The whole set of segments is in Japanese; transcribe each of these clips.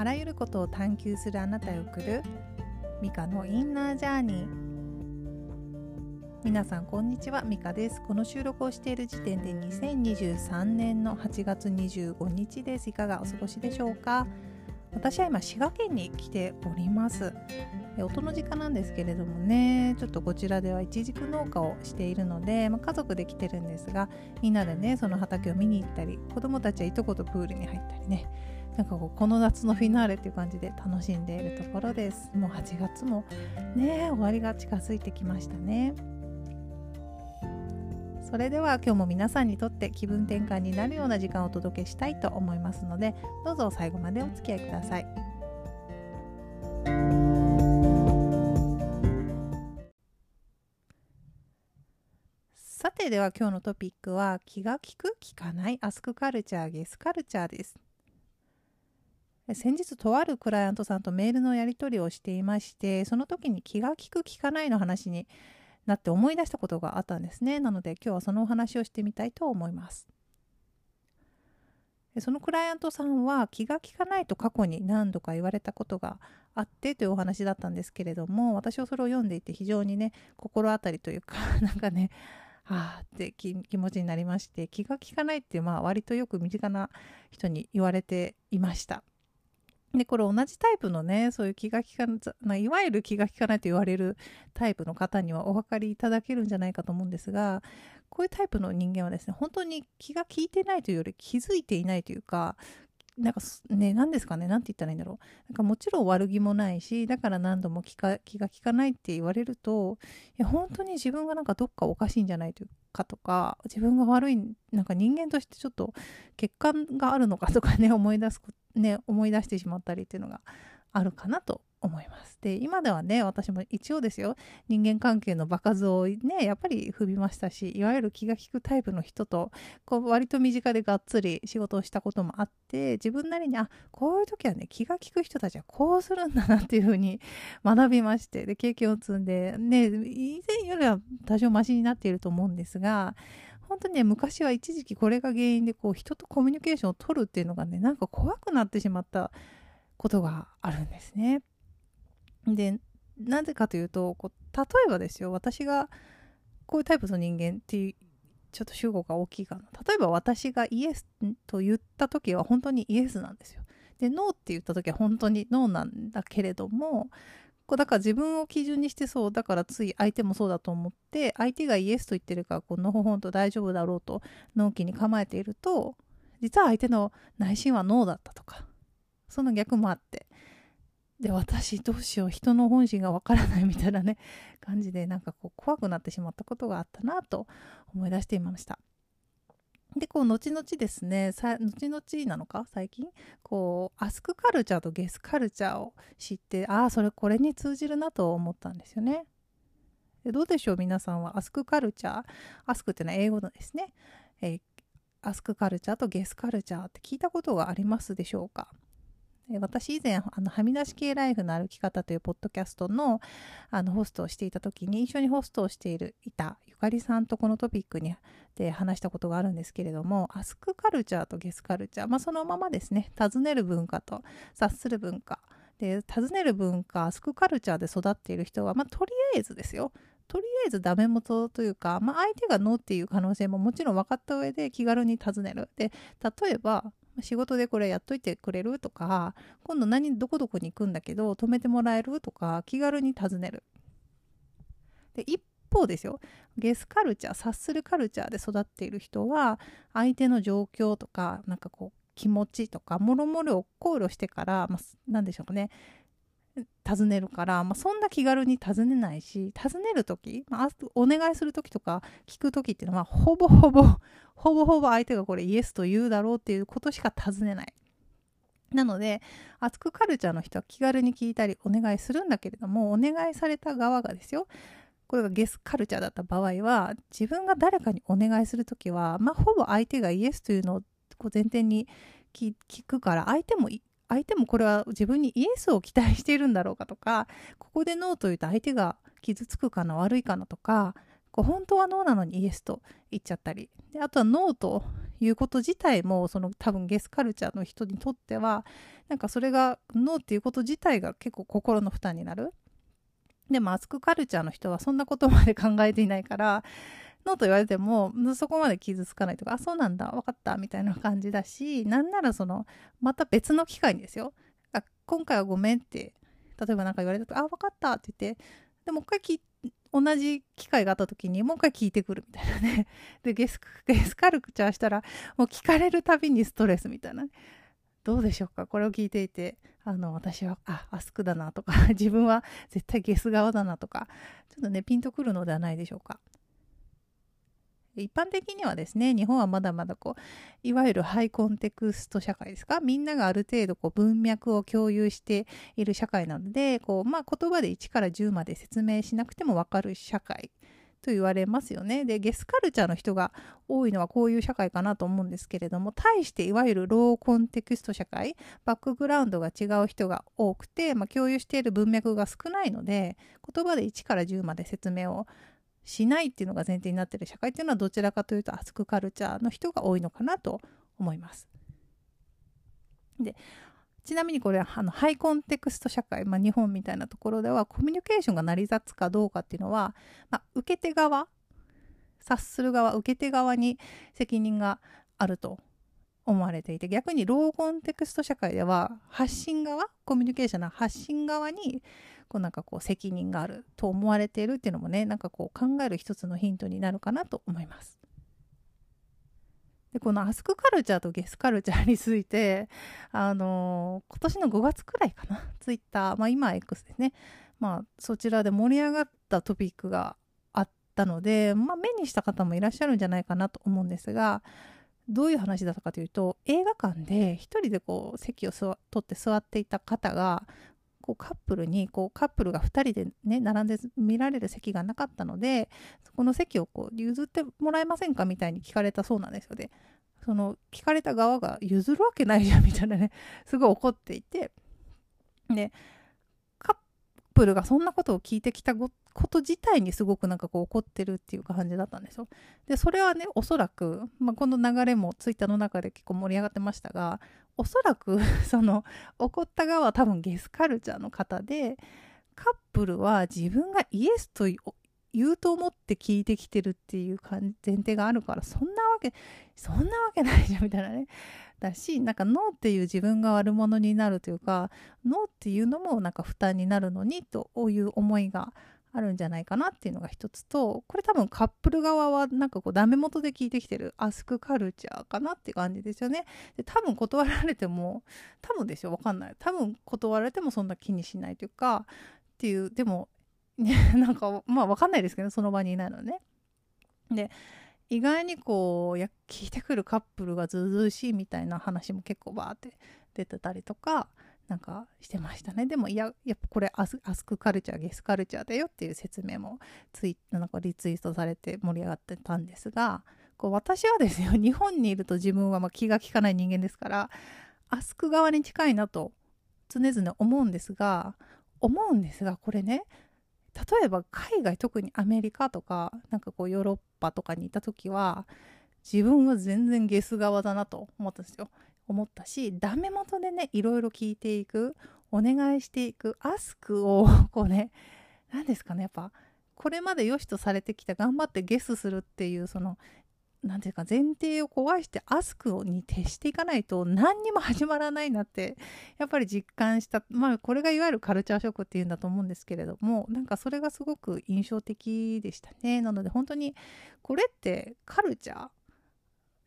あらゆることを探求するあなたへ送るミカのインナージャーニー。皆さんこんにちは。ミカです。この収録をしている時点で2023年の8月25日です。いかがお過ごしでしょうか？私は今滋賀県に来ております。音の時間なんですけれどもねちょっとこちらではイチジク農家をしているので、まあ、家族で来てるんですがみんなでねその畑を見に行ったり子供たちはいとことプールに入ったりねなんかこうこの夏のフィナーレっていう感じで楽しんでいるところです。もう8月もね終わりが近づいてきましたね。それでは今日も皆さんにとって気分転換になるような時間をお届けしたいと思いますのでどうぞ最後までお付き合いください。さてでは今日のトピックは気が利く利かないアスクカルチャーゲスカルチャーです。先日とあるクライアントさんとメールのやり取りをしていましてその時に気が利く利かないの話になって思い出したことがあったんですね。なので今日はそのお話をしてみたいと思います。そのクライアントさんは気が利かないと過去に何度か言われたことがあってというお話だったんですけれども私はそれを読んでいて非常にね心当たりというか なんかねああって気持ちになりまして気が利かないってまあ割とよく身近な人に言われていました。で、これ同じタイプのね、そういう気が利かない、いわゆる気が利かないと言われるタイプの方にはお分かりいただけるんじゃないかと思うんですが、こういうタイプの人間はですね、本当に気が利いてないというより気づいていないというか、なんかね、何ですかね、何て言ったらいいんだろう。なんかもちろん悪気もないし、だから何度も気が気が利かないって言われると、いや、本当に自分がなんかどっかおかしいんじゃないというかとか、自分が悪い、なんか人間としてちょっと欠陥があるのかとかね、思い出す、ね、思い出してしまったりっていうのがあるかなと思います。で今ではね私も一応ですよ人間関係の場数をねやっぱり踏みましたしいわゆる気が利くタイプの人とこう割と身近でがっつり仕事をしたこともあって自分なりにあこういう時はね気が利く人たちはこうするんだなっていうふうに 学びましてで経験を積んでね以前よりは多少マシになっていると思うんですが本当にね昔は一時期これが原因でこう人とコミュニケーションを取るっていうのがねなんか怖くなってしまったことがあるんですね。でなぜかというとこう例えばですよ私がこういうタイプの人間っていうちょっと主語が大きいかな例えば私がイエスと言った時は本当にイエスなんですよでノーって言った時は本当にノーなんだけれどもこうだから自分を基準にしてそうだからつい相手もそうだと思って相手がイエスと言ってるからこのほほんと大丈夫だろうと納期に構えていると実は相手の内心はノーだったとかその逆もあってで私どうしよう人の本心がわからないみたいなね感じでなんかこう怖くなってしまったことがあったなと思い出していました。でこう後々ですね後々なのか？最近？こうアスクカルチャーとゲスカルチャーを知ってああそれこれに通じるなと思ったんですよね。でどうでしょう？皆さんはアスクカルチャーアスクっていうのは英語のですね、えー、アスクカルチャーとゲスカルチャーって聞いたことがありますでしょうか？私以前あのはみ出し系ライフの歩き方というポッドキャストのあのホストをしていた時に一緒にホストをしているいたゆかりさんとこのトピックにで話したことがあるんですけれどもアスクカルチャーとゲスカルチャー、まあ、そのままですね。尋ねる文化と察する文化。で尋ねる文化アスクカルチャーで育っている人は、まあ、とりあえずですよ。とりあえずダメ元というか、まあ、相手がノーっていう可能性ももちろん分かった上で気軽に尋ねる。で例えば仕事でこれやっといてくれるとか今度何どこどこに行くんだけど止めてもらえるとか気軽に尋ねる。で一方ですよ。ゲスカルチャー察するカルチャーで育っている人は相手の状況とかなんかこう気持ちとかもろもろを考慮してから、まあ、何でしょうかね。尋ねるから、まあ、そんな気軽に尋ねないし尋ねる時、まあ、お願いする時とか聞く時っていうのはほぼほぼほぼほぼ相手がこれイエスと言うだろうっていうことしか尋ねない。なので、アツクカルチャーの人は気軽に聞いたりお願いするんだけれども、お願いされた側がですよ、これがゲスカルチャーだった場合は、自分が誰かにお願いするときは、まあ、ほぼ相手がイエスというのを前提に聞くから、相手も相手もこれは自分にイエスを期待しているんだろうかとかここでノーと言うと相手が傷つくかな悪いかなとかこう本当はノーなのにイエスと言っちゃったり。であとはノーということ自体もその多分ゲスカルチャーの人にとってはなんかそれがノーっていうこと自体が結構心の負担になる。でもアスクカルチャーの人はそんなことまで考えていないからノーと言われてもそこまで傷つかないとかあそうなんだ分かったみたいな感じだしなんならそのまた別の機会にですよ。あ今回はごめんって例えば何か言われたとあ分かったって言ってでもう一回同じ機会があった時にもう一回聞いてくるみたいなね。でゲスゲスカルチャーしたらもう聞かれるたびにストレスみたいな、どうでしょうかこれを聞いていて。あの私はあアスクだなとか。自分は絶対ゲス側だなとか。ちょっとねピンとくるのではないでしょうか。一般的にはですね日本はまだまだこういわゆるハイコンテクスト社会ですか？みんながある程度こう文脈を共有している社会なのでこう、まあ、言葉で1から10まで説明しなくても分かる社会と言われますよね。でゲスカルチャーの人が多いのはこういう社会かなと思うんですけれども対していわゆるローコンテクスト社会バックグラウンドが違う人が多くて、まあ、共有している文脈が少ないので言葉で1から10まで説明をしないっていうのが前提になってる社会っていうのはどちらかというとアスクカルチャーの人が多いのかなと思います。でちなみにこれあのハイコンテクスト社会、まあ、日本みたいなところではコミュニケーションが成り立つかどうかっていうのは、まあ、受け手側察する側受け手側に責任があると思われていて逆にローコンテクスト社会では発信側コミュニケーションの発信側にこうなんかこう責任があると思われているっていうのもねなんかこう考える一つのヒントになるかなと思います。でこのアスクカルチャーとゲスカルチャーについて、あのー、今年の5月くらいかなツイッター、まあ、今 X ですね、まあ、そちらで盛り上がったトピックがあったので、まあ、目にした方もいらっしゃるんじゃないかなと思うんですがどういう話だったかというと映画館で1人でこう席を取って座っていた方がこうカップルにこうカップルが2人でね並んで見られる席がなかったのでそこの席をこう譲ってもらえませんかみたいに聞かれたそうなんですよね。その聞かれた側が譲るわけないじゃんみたいなねすごい怒っていて。でプルがそんなことを聞いてきたこと自体にすごくなんかこう怒ってるっていう感じだったんですよ。でそれはねおそらく、まあ、この流れもツイッターの中で結構盛り上がってましたがおそらく その怒った側は多分ゲスカルチャーの方でカップルは自分がイエスと言うと思って聞いてきてるっていう前提があるからそんなわけそんなわけないじゃんみたいなね。だしなんかノーっていう自分が悪者になるというかノーっていうのもなんか負担になるのにという思いがあるんじゃないかなっていうのが一つとこれ多分カップル側はなんかこうダメ元で聞いてきてるアスクカルチャーかなって感じですよね。で多分断られても多分ですよわかんない。多分断られてもそんな気にしないというかっていうでも なんかまあわかんないですけどその場にいないのね。で意外にこうや聞いてくるカップルがずうずうしいみたいな話も結構バーって出てたりとかなんかしてましたね。でもいややっぱこれアスアスクカルチャーゲスカルチャーだよっていう説明もツイなんかリツイートされて盛り上がってたんですがこう私はですよ 日本にいると自分はま気が利かない人間ですからアスク側に近いなと常々思うんですが思うんですがこれね例えば海外特にアメリカとかなんかこうヨーロッパとかにいた時は自分は全然ゲス側だなと思ったんですよ。思ったしダメ元でねいろいろ聞いていくお願いしていくアスクをこうね何ですかねやっぱこれまで良しとされてきた頑張ってゲスするっていうその何ていうか前提を壊してアスクに徹していかないと何にも始まらないなって やっぱり実感したまあこれがいわゆるカルチャーショックっていうんだと思うんですけれどもなんかそれがすごく印象的でしたね。なので本当にこれってカルチャー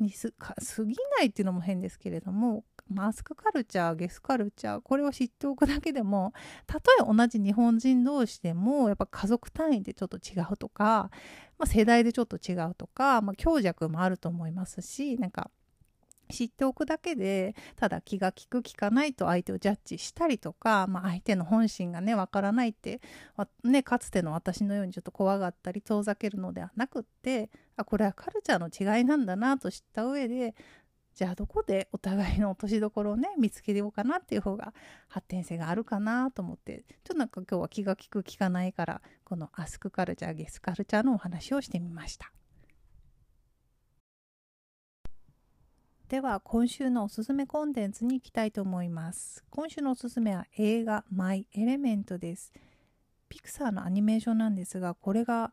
にす過ぎないっていうのも変ですけれどもマスクカルチャーゲスカルチャーこれを知っておくだけでもたとえ同じ日本人同士でもやっぱ家族単位でちょっと違うとか、まあ、世代でちょっと違うとか、まあ、強弱もあると思いますしなんか知っておくだけでただ気が利く利かないと相手をジャッジしたりとか、まあ、相手の本心がねわからないってね、かつての私のようにちょっと怖がったり遠ざけるのではなくってあこれはカルチャーの違いなんだなと知った上でじゃあどこでお互いの落としどころをね見つけようかなっていう方が発展性があるかなと思ってちょっとなんか今日は気が利く利かないからこのアスクカルチャーゲスカルチャーのお話をしてみました。では今週のおすすめコンテンツに行きたいと思います。今週のおすすめは映画マイ・エレメントです。ピクサーのアニメーションなんですがこれが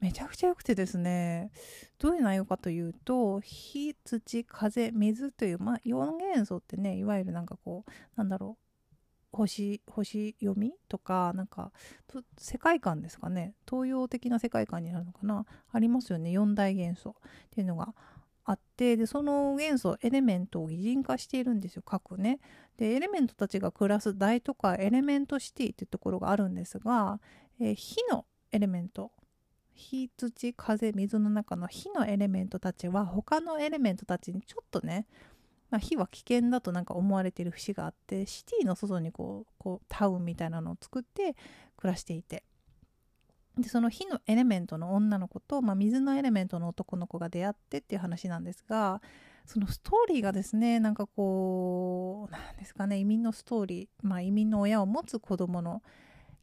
めちゃくちゃ良くてですね。どういう内容かというと火土風水という、まあ、4元素ってねいわゆるなんかこうなんだろう星星読みとかなんか世界観ですかね。東洋的な世界観になるのかな。ありますよね。4大元素っていうのが。あってでその元素エレメントを擬人化しているんですよ各ね。でエレメントたちが暮らす大とかエレメントシティっていうところがあるんですが、えー、火のエレメント。火土風水の中の火のエレメントたちは他のエレメントたちにちょっとね、まあ、火は危険だとなんか思われている節があってシティの外にこうこうタウンみたいなのを作って暮らしていて。でその火のエレメントの女の子と、まあ、水のエレメントの男の子が出会ってっていう話なんですがそのストーリーがですねなんかこうなんですかね移民のストーリー、まあ、移民の親を持つ子供の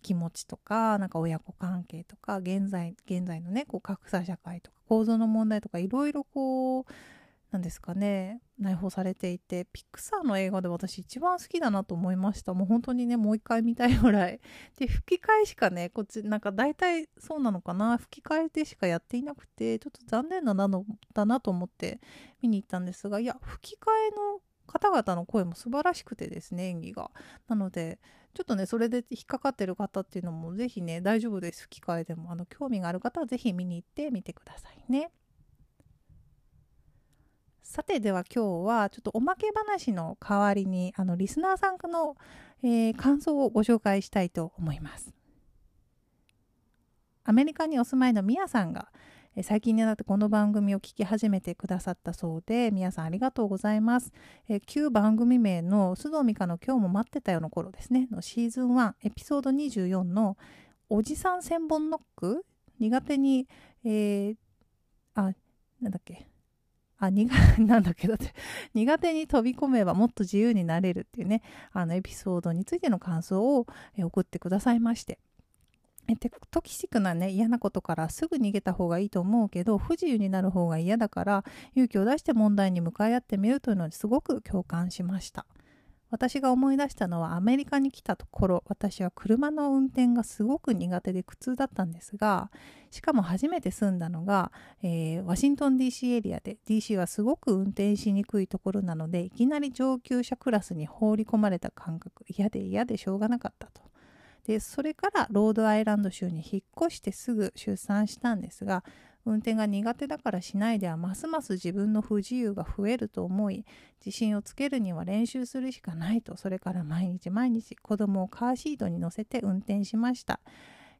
気持ちとかなんか親子関係とか現在現在のねこう格差社会とか構造の問題とかいろいろこうなんですかね。内包されていてピクサーの映画で私一番好きだなと思いました。もう本当にねもう一回見たいぐらい。で吹き替えしかねこっちなんか大体そうなのかな。吹き替えでしかやっていなくてちょっと残念なのだなと思って見に行ったんですがいや吹き替えの方々の声も素晴らしくてですね演技が。なのでちょっとねそれで引っかかってる方っていうのもぜひね大丈夫です。吹き替えでもあの興味がある方はぜひ見に行ってみてくださいね。さてでは今日はちょっとおまけ話の代わりにあのリスナーさんの、えー、感想をご紹介したいと思います。アメリカにお住まいのミヤさんが、え最近になってこの番組を聞き始めてくださったそうで、ミヤさんありがとうございます。え旧番組名の須藤美香の今日も待ってたよの頃ですね、のシーズン1エピソード24のおじさん千本ノック？苦手に、えー、あ、なんだっけ？あ、苦、なんだっけ？だって、苦手に飛び込めばもっと自由になれるっていうね、あのエピソードについての感想を送ってくださいまして。えトキシックなね嫌なことからすぐ逃げた方がいいと思うけど不自由になる方が嫌だから勇気を出して問題に向かい合ってみるというのにすごく共感しました。私が思い出したのはアメリカに来たところ私は車の運転がすごく苦手で苦痛だったんですがしかも初めて住んだのが、えー、ワシントン DC エリアで DC はすごく運転しにくいところなのでいきなり上級者クラスに放り込まれた感覚嫌で嫌でしょうがなかったと。でそれからロードアイランド州に引っ越してすぐ出産したんですが運転が苦手だからしないではますます自分の不自由が増えると思い自信をつけるには練習するしかないと。それから毎日毎日子供をカーシートに乗せて運転しました、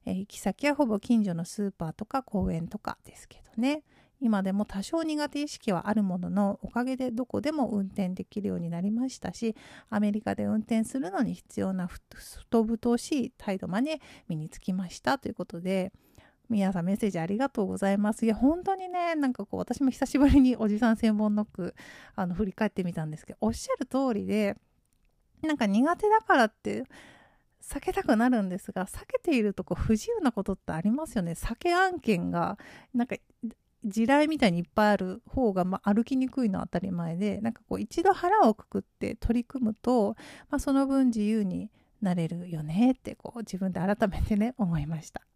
えー、行き先はほぼ近所のスーパーとか公園とかですけどね。今でも多少苦手意識はあるもののおかげでどこでも運転できるようになりましたしアメリカで運転するのに必要な太々しい態度まで身につきましたということで皆さんメッセージありがとうございます。いや、本当にね、なんかこう、私も久しぶりにおじさん専門ノック、あの、振り返ってみたんですけど、おっしゃる通りで、なんか苦手だからって、避けたくなるんですが、避けているとこ不自由なことってありますよね。避け案件が、なんか、地雷みたいにいっぱいある方が、まあ、歩きにくいのは当たり前で、なんかこう、一度腹をくくって取り組むと、まあ、その分自由になれるよねって、こう、自分で改めてね、思いました。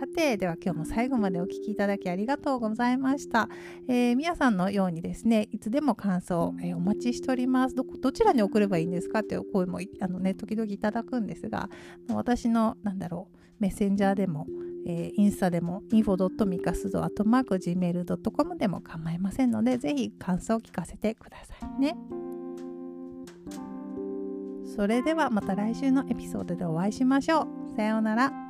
さて、では今日も最後までお聴きいただきありがとうございました。えー、皆さんのようにですね、いつでも感想、えー、お待ちしておりますど。どちらに送ればいいんですかっていう声もあの、ね、時々いただくんですが、私の、なんだろう、メッセンジャーでも、えー、インスタでも info.mikasu.gmail.com でも構いませんので、ぜひ感想を聞かせてくださいね。それではまた来週のエピソードでお会いしましょう。さようなら。